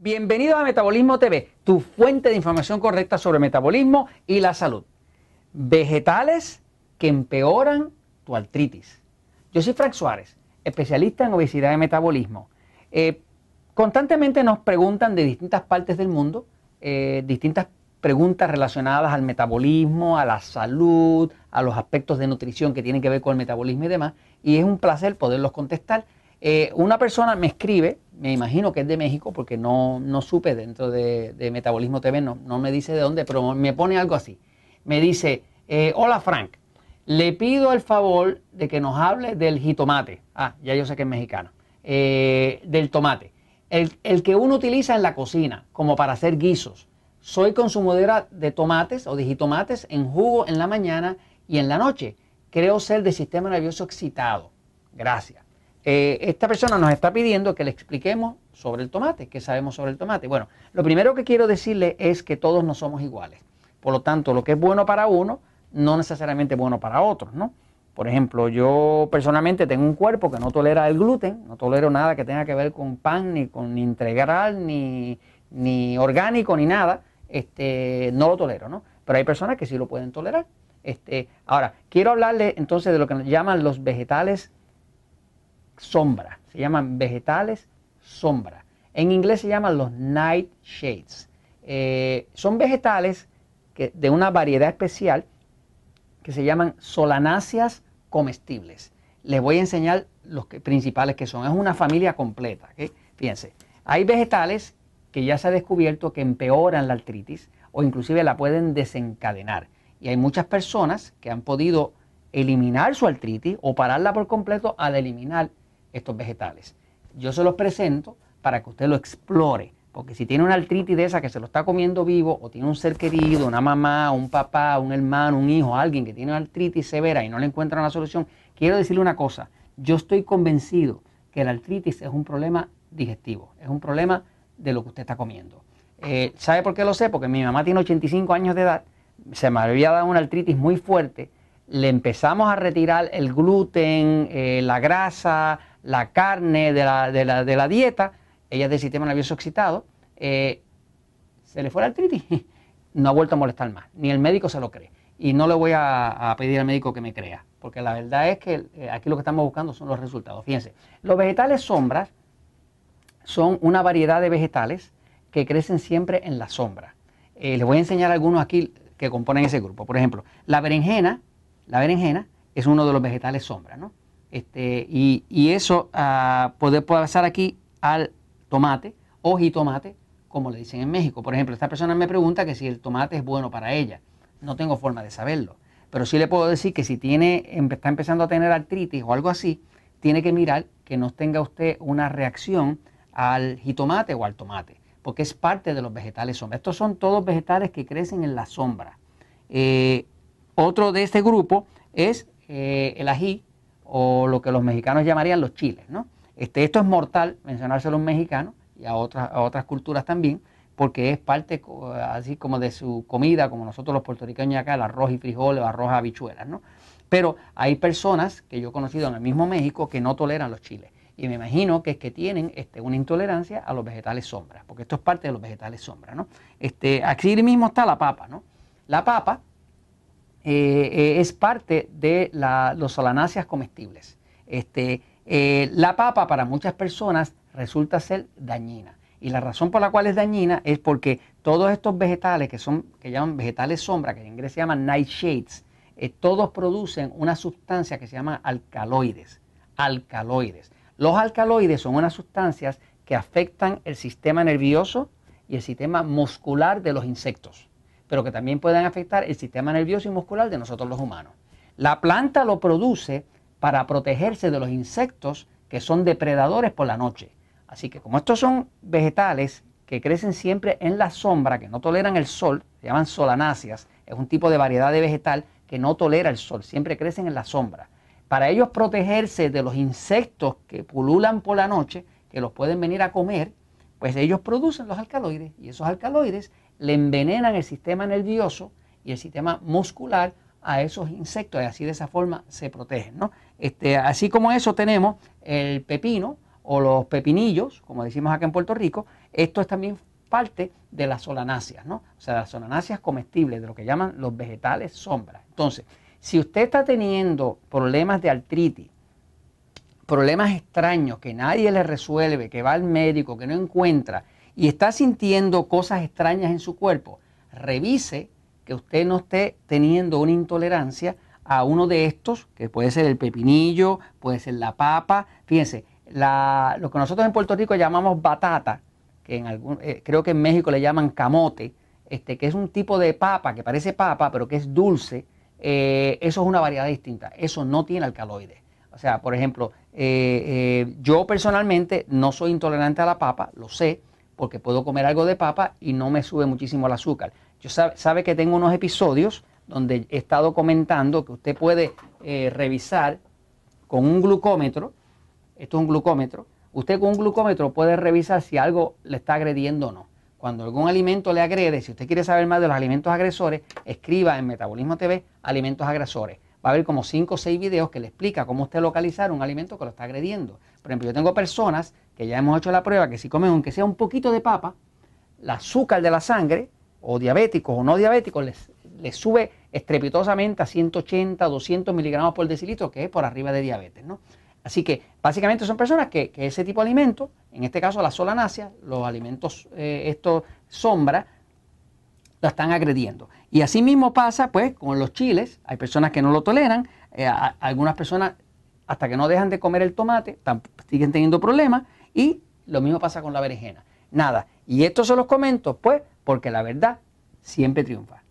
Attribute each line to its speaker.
Speaker 1: Bienvenido a Metabolismo TV, tu fuente de información correcta sobre metabolismo y la salud. Vegetales que empeoran tu artritis. Yo soy Frank Suárez, especialista en obesidad y metabolismo. Eh, constantemente nos preguntan de distintas partes del mundo, eh, distintas preguntas relacionadas al metabolismo, a la salud, a los aspectos de nutrición que tienen que ver con el metabolismo y demás, y es un placer poderlos contestar. Eh, una persona me escribe, me imagino que es de México, porque no, supe dentro de, Metabolismo TV, no, no, me dice de dónde, pero me pone algo así. Me dice, eh, hola Frank, le pido el favor de que nos hable del jitomate. Ah, ya yo sé que es mexicano. Eh, del tomate. El, el, que uno utiliza en la cocina, como para hacer guisos. Soy consumidora de tomates o de jitomates en jugo en la mañana y en la noche. Creo ser de sistema nervioso excitado. Gracias. Eh, esta persona nos está pidiendo que le expliquemos sobre el tomate, qué sabemos sobre el tomate. Bueno, lo primero que quiero decirle es que todos no somos iguales. Por lo tanto, lo que es bueno para uno, no necesariamente es bueno para otros, ¿no? Por ejemplo, yo personalmente tengo un cuerpo que no tolera el gluten, no tolero nada que tenga que ver con pan, ni con integral, ni, ni orgánico, ni nada. Este, no lo tolero, ¿no? Pero hay personas que sí lo pueden tolerar. Este, ahora, quiero hablarle entonces de lo que llaman los vegetales sombra. Se llaman vegetales sombra. En inglés se llaman los nightshades. Eh, son vegetales de una variedad especial que se llaman solanáceas comestibles. Les voy a enseñar los principales que son. Es una familia completa. Fíjense, hay vegetales que ya se ha descubierto que empeoran la artritis o inclusive la pueden desencadenar. Y hay muchas personas que han podido eliminar su artritis o pararla por completo al eliminar estos vegetales. Yo se los presento para que usted lo explore, porque si tiene una artritis de esa que se lo está comiendo vivo, o tiene un ser querido, una mamá, un papá, un hermano, un hijo, alguien que tiene una artritis severa y no le encuentra una solución, quiero decirle una cosa, yo estoy convencido que la artritis es un problema digestivo, es un problema de lo que usted está comiendo. Eh, ¿Sabe por qué lo sé? Porque mi mamá tiene 85 años de edad, se me había dado una artritis muy fuerte, le empezamos a retirar el gluten, eh, la grasa, la carne de la, de la, de la dieta, ella es del sistema nervioso excitado, eh, se le fue la artritis, no ha vuelto a molestar más, ni el médico se lo cree. Y no le voy a, pedir al médico que me crea, porque la verdad es que eh, aquí lo que estamos buscando son los resultados. Fíjense, los vegetales sombras son una variedad de vegetales que crecen siempre en la sombra. Eh, les voy a enseñar algunos aquí que componen ese grupo. Por ejemplo, la berenjena, la berenjena es uno de los vegetales sombra, ¿no? Este, y, eso uh, puede pasar aquí al tomate o jitomate, como le dicen en México. Por ejemplo, esta persona me pregunta que si el tomate es bueno para ella. No tengo forma de saberlo. Pero sí le puedo decir que si tiene, está empezando a tener artritis o algo así, tiene que mirar que no tenga usted una reacción al jitomate o al tomate, porque es parte de los vegetales sombra. Estos son todos vegetales que crecen en la sombra. Eh, otro de este grupo es eh, el ají, o lo que los mexicanos llamarían los chiles. ¿no? Este, esto es mortal, mencionárselo a un mexicano y a otras, a otras culturas también, porque es parte así como de su comida, como nosotros los puertorriqueños acá, el arroz y frijoles arroz habichuelas. ¿no? Pero hay personas que yo he conocido en el mismo México que no toleran los chiles. Y me imagino que es que tienen este, una intolerancia a los vegetales sombra, porque esto es parte de los vegetales sombra. ¿no? Este, aquí mismo está la papa. ¿no? La papa eh, eh, es parte de los solanáceas comestibles. Este, eh, la papa para muchas personas resulta ser dañina. Y la razón por la cual es dañina es porque todos estos vegetales que son, que llaman vegetales sombra, que en inglés se llaman nightshades, todos producen una sustancia que se llama alcaloides. Alcaloides. Los alcaloides son unas sustancias que afectan el sistema nervioso y el sistema muscular de los insectos pero que también pueden afectar el sistema nervioso y muscular de nosotros los humanos. La planta lo produce para protegerse de los insectos que son depredadores por la noche. Así que como estos son vegetales que crecen siempre en la sombra, que no toleran el sol, se llaman solanáceas, es un tipo de variedad de vegetal que no tolera el sol, siempre crecen en la sombra. Para ellos protegerse de los insectos que pululan por la noche, que los pueden venir a comer, pues ellos producen los alcaloides y esos alcaloides le envenenan el sistema nervioso y el sistema muscular a esos insectos y así de esa forma se protegen. ¿no? Este, así como eso tenemos el pepino o los pepinillos, como decimos acá en Puerto Rico, esto es también parte de las solanáceas, ¿no? O sea, las solanáceas comestibles, de lo que llaman los vegetales sombra. Entonces, si usted está teniendo problemas de artritis, problemas extraños que nadie le resuelve, que va al médico, que no encuentra y está sintiendo cosas extrañas en su cuerpo, revise que usted no esté teniendo una intolerancia a uno de estos, que puede ser el pepinillo, puede ser la papa. Fíjense, lo que nosotros en Puerto Rico llamamos batata, que en algún, eh, creo que en México le llaman camote, este, que es un tipo de papa que parece papa, pero que es dulce, eh, eso es una variedad distinta. Eso no tiene alcaloides. O sea, por ejemplo, eh, yo personalmente no soy intolerante a la papa, lo sé, porque puedo comer algo de papa y no me sube muchísimo el azúcar. Yo sabe, que tengo unos episodios donde he estado comentando que usted puede eh, revisar con un glucómetro, esto es un glucómetro, usted con un glucómetro puede revisar si algo le está agrediendo o no. Cuando algún alimento le agrede, si usted quiere saber más de los alimentos agresores, escriba en Metabolismo TV alimentos agresores. Va a haber como 5 o 6 videos que le explica cómo usted localizar un alimento que lo está agrediendo. Por ejemplo, yo tengo personas que ya hemos hecho la prueba que si comen aunque sea un poquito de papa, el azúcar de la sangre o diabéticos o no diabéticos, les, sube estrepitosamente a 180, 200 miligramos por decilitro, que es por arriba de diabetes. ¿no? Así que básicamente son personas que, ese tipo de alimentos, en este caso la solanácea, los alimentos, eh, estos sombra, la están agrediendo. Y así mismo pasa pues con los chiles, hay personas que no lo toleran, eh, algunas personas hasta que no dejan de comer el tomate siguen teniendo problemas y lo mismo pasa con la berenjena. Nada, y esto se los comento pues porque la verdad siempre triunfa.